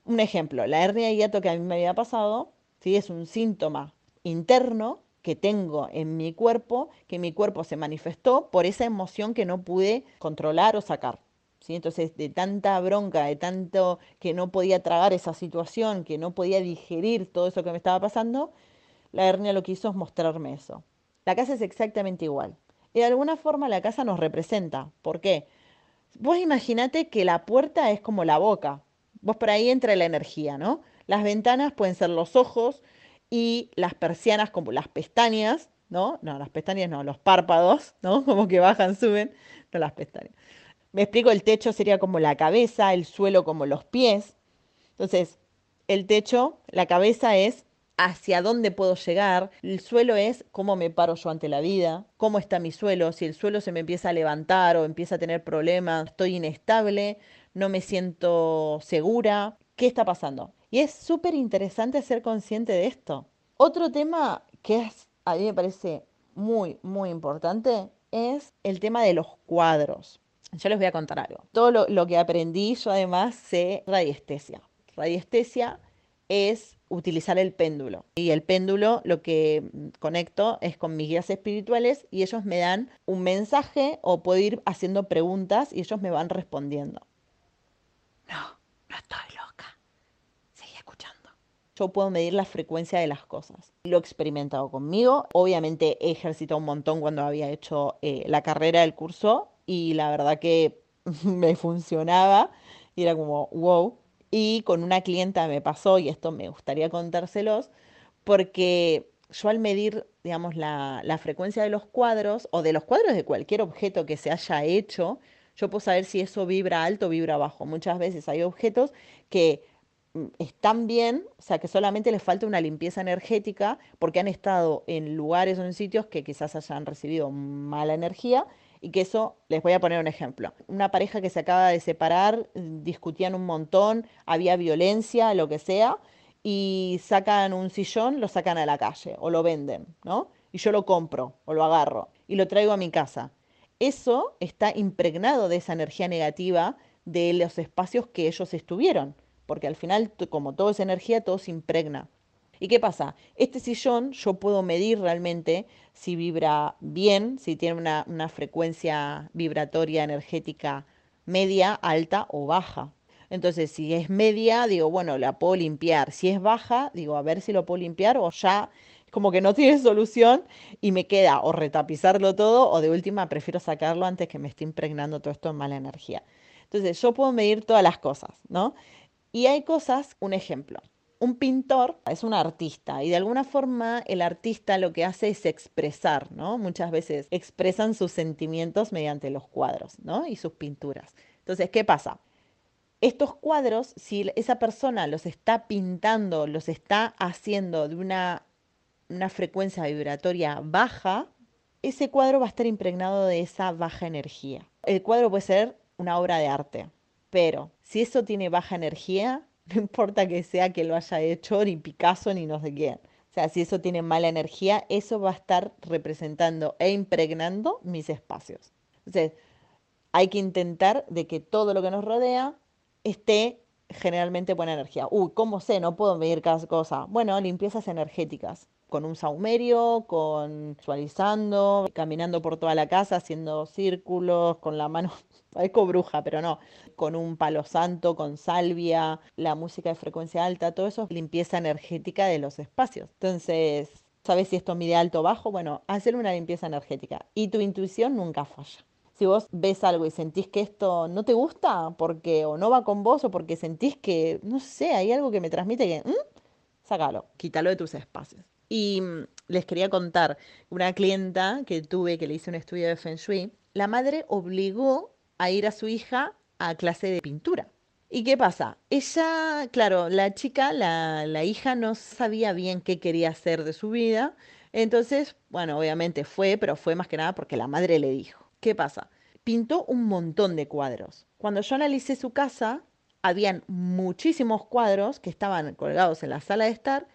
Un ejemplo, la hernia de hiato que a mí me había pasado, ¿sí? es un síntoma interno que tengo en mi cuerpo, que mi cuerpo se manifestó por esa emoción que no pude controlar o sacar. ¿sí? Entonces, de tanta bronca, de tanto que no podía tragar esa situación, que no podía digerir todo eso que me estaba pasando, la hernia lo que hizo es mostrarme eso. La casa es exactamente igual. Y de alguna forma la casa nos representa. ¿Por qué? Vos imaginate que la puerta es como la boca. Vos por ahí entra la energía, ¿no? Las ventanas pueden ser los ojos, y las persianas como las pestañas, ¿no? No, las pestañas no, los párpados, ¿no? Como que bajan, suben, no las pestañas. Me explico, el techo sería como la cabeza, el suelo como los pies. Entonces, el techo, la cabeza es hacia dónde puedo llegar, el suelo es cómo me paro yo ante la vida, cómo está mi suelo, si el suelo se me empieza a levantar o empieza a tener problemas, estoy inestable, no me siento segura, ¿qué está pasando? Y es súper interesante ser consciente de esto. Otro tema que es, a mí me parece muy, muy importante es el tema de los cuadros. Yo les voy a contar algo. Todo lo, que aprendí, yo además sé radiestesia. Radiestesia es utilizar el péndulo. Y el péndulo lo que conecto es con mis guías espirituales y ellos me dan un mensaje o puedo ir haciendo preguntas y ellos me van respondiendo. No, no estoy yo puedo medir la frecuencia de las cosas. Lo he experimentado conmigo. Obviamente he un montón cuando había hecho eh, la carrera del curso y la verdad que me funcionaba y era como, wow. Y con una clienta me pasó, y esto me gustaría contárselos, porque yo al medir, digamos, la, la frecuencia de los cuadros o de los cuadros de cualquier objeto que se haya hecho, yo puedo saber si eso vibra alto o vibra bajo. Muchas veces hay objetos que están bien, o sea que solamente les falta una limpieza energética porque han estado en lugares o en sitios que quizás hayan recibido mala energía y que eso, les voy a poner un ejemplo. Una pareja que se acaba de separar, discutían un montón, había violencia, lo que sea, y sacan un sillón, lo sacan a la calle o lo venden, ¿no? Y yo lo compro o lo agarro y lo traigo a mi casa. Eso está impregnado de esa energía negativa de los espacios que ellos estuvieron, porque al final, como todo es energía, todo se impregna. ¿Y qué pasa? Este sillón yo puedo medir realmente si vibra bien, si tiene una, una frecuencia vibratoria energética media, alta o baja. Entonces, si es media, digo, bueno, la puedo limpiar. Si es baja, digo, a ver si lo puedo limpiar o ya como que no tiene solución y me queda o retapizarlo todo o de última prefiero sacarlo antes que me esté impregnando todo esto en mala energía. Entonces, yo puedo medir todas las cosas, ¿no? Y hay cosas, un ejemplo. Un pintor es un artista y de alguna forma el artista lo que hace es expresar, ¿no? Muchas veces expresan sus sentimientos mediante los cuadros, ¿no? Y sus pinturas. Entonces, ¿qué pasa? Estos cuadros, si esa persona los está pintando, los está haciendo de una, una frecuencia vibratoria baja, ese cuadro va a estar impregnado de esa baja energía. El cuadro puede ser una obra de arte, pero si eso tiene baja energía, no importa que sea que lo haya hecho ni Picasso ni no sé quién. O sea, si eso tiene mala energía, eso va a estar representando e impregnando mis espacios. Entonces, hay que intentar de que todo lo que nos rodea esté generalmente buena energía. Uy, ¿cómo sé? No puedo medir cada cosa. Bueno, limpiezas energéticas con un saumerio, con visualizando, caminando por toda la casa, haciendo círculos, con la mano, parezco bruja, pero no, con un palo santo, con salvia, la música de frecuencia alta, todo eso es limpieza energética de los espacios. Entonces, ¿sabes si esto mide alto o bajo? Bueno, hacer una limpieza energética y tu intuición nunca falla. Si vos ves algo y sentís que esto no te gusta porque o no va con vos o porque sentís que, no sé, hay algo que me transmite que, sácalo, quítalo de tus espacios. Y mm, les quería contar, una clienta que tuve que le hice un estudio de Feng Shui, la madre obligó a ir a su hija a clase de pintura. ¿Y qué pasa? Ella, claro, la chica, la, la hija no sabía bien qué quería hacer de su vida. Entonces, bueno, obviamente fue, pero fue más que nada porque la madre le dijo. ¿Qué pasa? Pintó un montón de cuadros. Cuando yo analicé su casa, habían muchísimos cuadros que estaban colgados en la sala de estar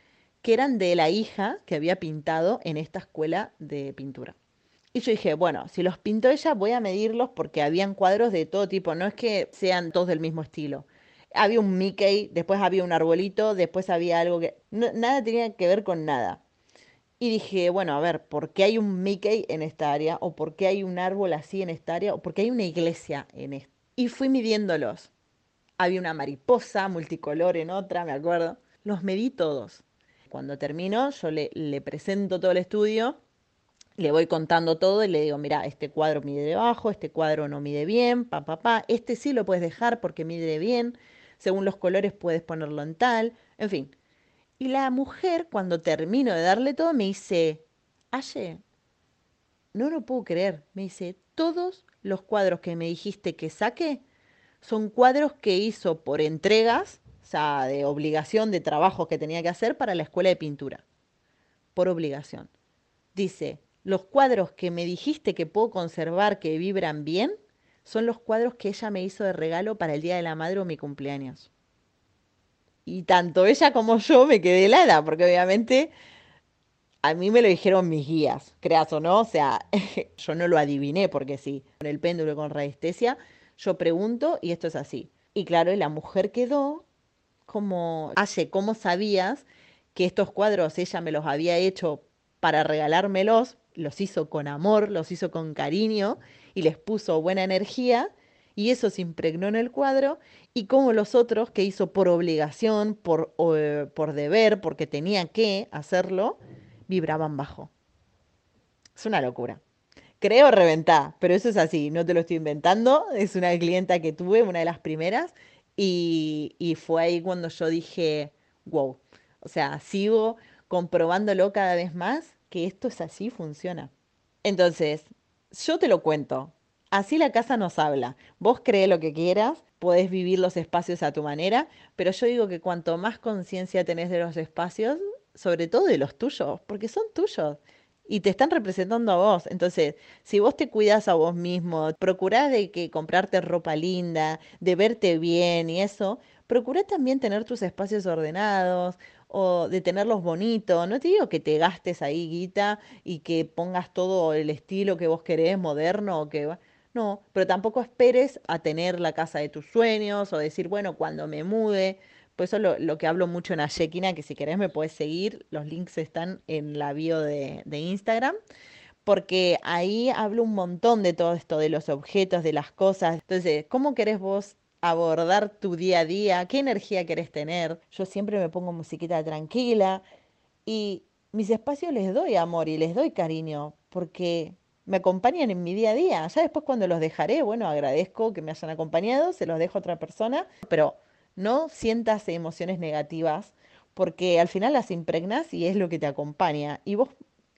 que eran de la hija que había pintado en esta escuela de pintura. Y yo dije, bueno, si los pintó ella, voy a medirlos porque habían cuadros de todo tipo, no es que sean todos del mismo estilo. Había un Mickey, después había un arbolito, después había algo que... nada tenía que ver con nada. Y dije, bueno, a ver, ¿por qué hay un Mickey en esta área? ¿O por qué hay un árbol así en esta área? ¿O por qué hay una iglesia en esta? Y fui midiéndolos. Había una mariposa multicolor en otra, me acuerdo. Los medí todos. Cuando termino, yo le, le presento todo el estudio, le voy contando todo y le digo, mira, este cuadro mide debajo, este cuadro no mide bien, pa, este sí lo puedes dejar porque mide bien, según los colores puedes ponerlo en tal, en fin. Y la mujer, cuando termino de darle todo, me dice, Aye, no lo puedo creer, me dice, todos los cuadros que me dijiste que saque son cuadros que hizo por entregas o sea, de obligación de trabajo que tenía que hacer para la escuela de pintura, por obligación. Dice, los cuadros que me dijiste que puedo conservar, que vibran bien, son los cuadros que ella me hizo de regalo para el Día de la Madre o mi cumpleaños. Y tanto ella como yo me quedé helada, porque obviamente a mí me lo dijeron mis guías, creas o no, o sea, yo no lo adiviné, porque sí, con el péndulo con radiestesia, yo pregunto y esto es así. Y claro, la mujer quedó como, Aye, ¿cómo sabías que estos cuadros ella me los había hecho para regalármelos? Los hizo con amor, los hizo con cariño y les puso buena energía y eso se impregnó en el cuadro y como los otros que hizo por obligación, por, eh, por deber, porque tenía que hacerlo, vibraban bajo. Es una locura. Creo reventar, pero eso es así, no te lo estoy inventando. Es una clienta que tuve, una de las primeras, y, fue ahí cuando yo dije, wow, o sea, sigo comprobándolo cada vez más que esto es así, funciona. Entonces, yo te lo cuento. Así la casa nos habla. Vos cree lo que quieras, podés vivir los espacios a tu manera, pero yo digo que cuanto más conciencia tenés de los espacios, sobre todo de los tuyos, porque son tuyos y te están representando a vos. Entonces, si vos te cuidas a vos mismo, procurás de que comprarte ropa linda, de verte bien y eso, procurá también tener tus espacios ordenados o de tenerlos bonitos. No te digo que te gastes ahí guita y que pongas todo el estilo que vos querés, moderno o que No, pero tampoco esperes a tener la casa de tus sueños o decir, bueno, cuando me mude. Por eso lo, que hablo mucho en Ayekina, que si querés me puedes seguir, los links están en la bio de, de Instagram porque ahí hablo un montón de todo esto, de los objetos, de las cosas. Entonces, ¿cómo querés vos abordar tu día a día? ¿Qué energía querés tener? Yo siempre me pongo musiquita tranquila y mis espacios les doy amor y les doy cariño porque me acompañan en mi día a día. Ya después cuando los dejaré, bueno, agradezco que me hayan acompañado, se los dejo a otra persona, pero no sientas emociones negativas porque al final las impregnas y es lo que te acompaña. Y vos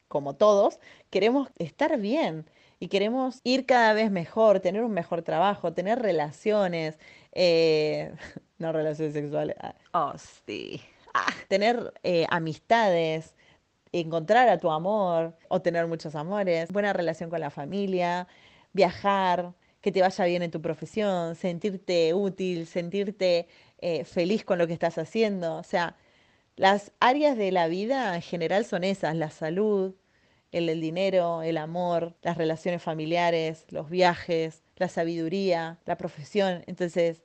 como todos, queremos estar bien y queremos ir cada vez mejor, tener un mejor trabajo, tener relaciones, eh, no relaciones sexuales, ah, oh sí, ah, tener eh, amistades, encontrar a tu amor o tener muchos amores, buena relación con la familia, viajar, que te vaya bien en tu profesión, sentirte útil, sentirte eh, feliz con lo que estás haciendo, o sea, las áreas de la vida en general son esas, la salud, el, el dinero, el amor, las relaciones familiares, los viajes, la sabiduría, la profesión. Entonces,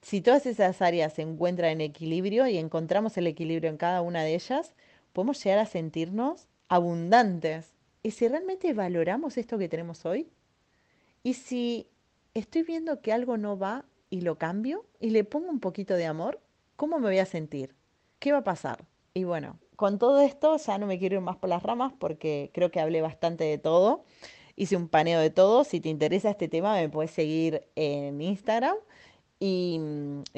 si todas esas áreas se encuentran en equilibrio y encontramos el equilibrio en cada una de ellas, podemos llegar a sentirnos abundantes. Y si realmente valoramos esto que tenemos hoy, y si estoy viendo que algo no va y lo cambio y le pongo un poquito de amor, ¿cómo me voy a sentir? ¿Qué va a pasar? Y bueno, con todo esto ya no me quiero ir más por las ramas porque creo que hablé bastante de todo. Hice un paneo de todo. Si te interesa este tema, me puedes seguir en Instagram. Y,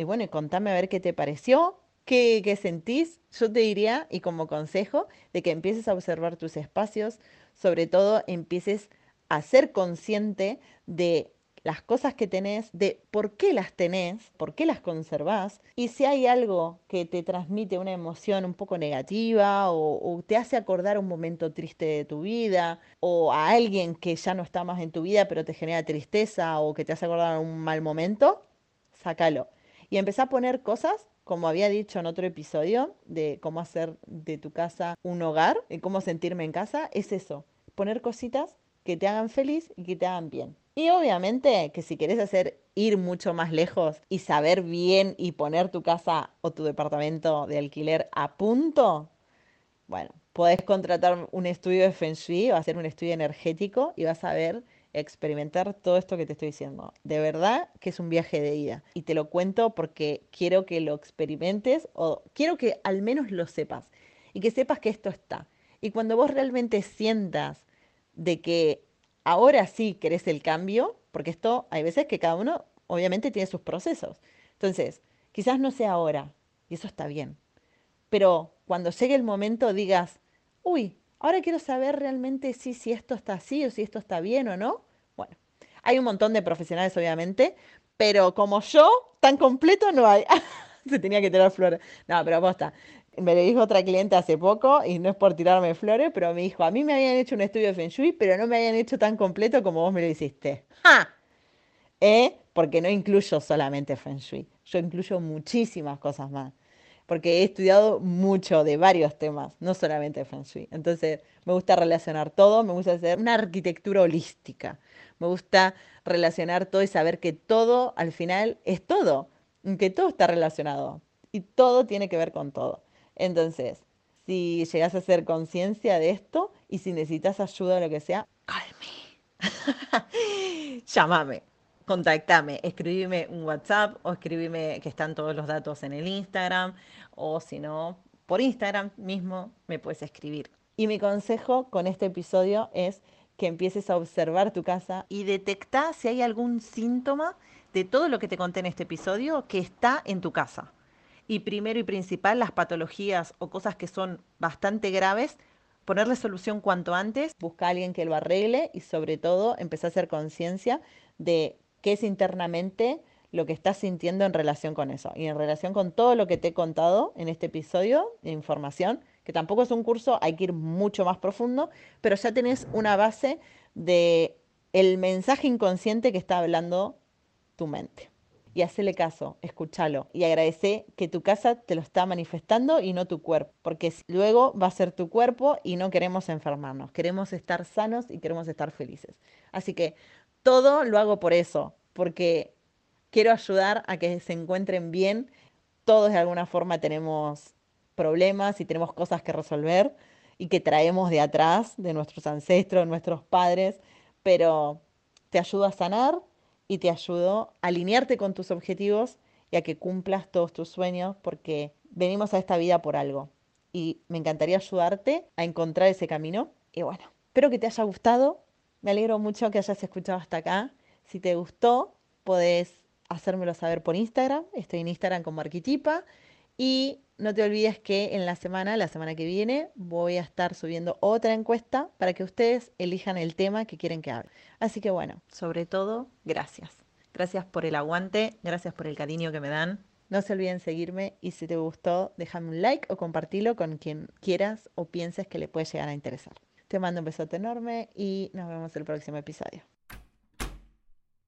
bueno, contame a ver qué te pareció, qué, qué sentís. Yo te diría, y como consejo, de que empieces a observar tus espacios, sobre todo empieces a ser consciente de las cosas que tenés, de por qué las tenés, por qué las conservás, y si hay algo que te transmite una emoción un poco negativa o, te hace acordar un momento triste de tu vida, o a alguien que ya no está más en tu vida pero te genera tristeza o que te hace acordar un mal momento, sácalo. Y empezá a poner cosas, como había dicho en otro episodio, de cómo hacer de tu casa un hogar, y cómo sentirme en casa, es eso, poner cositas que te hagan feliz y que te hagan bien. Y obviamente que si querés hacer ir mucho más lejos y saber bien y poner tu casa o tu departamento de alquiler a punto, bueno, podés contratar un estudio de Feng Shui o hacer un estudio energético y vas a ver experimentar todo esto que te estoy diciendo. De verdad que es un viaje de ida. Y te lo cuento porque quiero que lo experimentes o quiero que al menos lo sepas y que sepas que esto está. Y cuando vos realmente sientas de que ahora sí querés el cambio, porque esto hay veces que cada uno obviamente tiene sus procesos. Entonces, quizás no sea ahora, y eso está bien. Pero cuando llegue el momento digas, uy, ahora quiero saber realmente si, si esto está así o si esto está bien o no. Bueno, hay un montón de profesionales obviamente, pero como yo, tan completo no hay. Se tenía que tirar flores. No, pero aposta me lo dijo otra cliente hace poco, y no es por tirarme flores, pero me dijo, a mí me habían hecho un estudio de Feng Shui, pero no me habían hecho tan completo como vos me lo hiciste. ¡Ja! ¿Eh? Porque no incluyo solamente Feng Shui, yo incluyo muchísimas cosas más, porque he estudiado mucho de varios temas, no solamente Feng Shui. Entonces, me gusta relacionar todo, me gusta hacer una arquitectura holística, me gusta relacionar todo y saber que todo al final es todo, que todo está relacionado y todo tiene que ver con todo. Entonces, si llegas a hacer conciencia de esto y si necesitas ayuda o lo que sea, call me. Llámame, contactame, escribime un WhatsApp o escribime que están todos los datos en el Instagram o si no, por Instagram mismo me puedes escribir. Y mi consejo con este episodio es que empieces a observar tu casa y detectar si hay algún síntoma de todo lo que te conté en este episodio que está en tu casa y primero y principal las patologías o cosas que son bastante graves, ponerle solución cuanto antes, busca a alguien que lo arregle y sobre todo empezar a hacer conciencia de qué es internamente lo que estás sintiendo en relación con eso. Y en relación con todo lo que te he contado en este episodio de información, que tampoco es un curso, hay que ir mucho más profundo, pero ya tenés una base de el mensaje inconsciente que está hablando tu mente y hacele caso, escúchalo y agradece que tu casa te lo está manifestando y no tu cuerpo, porque luego va a ser tu cuerpo y no queremos enfermarnos, queremos estar sanos y queremos estar felices. Así que todo lo hago por eso, porque quiero ayudar a que se encuentren bien. Todos de alguna forma tenemos problemas y tenemos cosas que resolver y que traemos de atrás, de nuestros ancestros, nuestros padres, pero te ayudo a sanar y te ayudo a alinearte con tus objetivos y a que cumplas todos tus sueños porque venimos a esta vida por algo. Y me encantaría ayudarte a encontrar ese camino. Y bueno, espero que te haya gustado. Me alegro mucho que hayas escuchado hasta acá. Si te gustó, podés hacérmelo saber por Instagram. Estoy en Instagram como Arquitipa. Y no te olvides que en la semana, la semana que viene, voy a estar subiendo otra encuesta para que ustedes elijan el tema que quieren que hable. Así que bueno, sobre todo, gracias. Gracias por el aguante, gracias por el cariño que me dan. No se olviden seguirme y si te gustó, déjame un like o compartilo con quien quieras o pienses que le puede llegar a interesar. Te mando un besote enorme y nos vemos el próximo episodio.